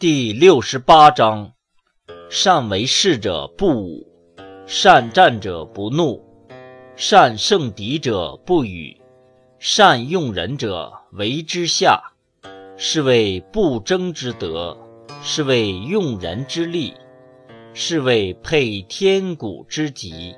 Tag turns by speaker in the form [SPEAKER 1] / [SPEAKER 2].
[SPEAKER 1] 第六十八章。善为事者不武善战者不怒善胜敌者不语善用人者为之下是谓不争之德是谓用人之力是谓配天古之极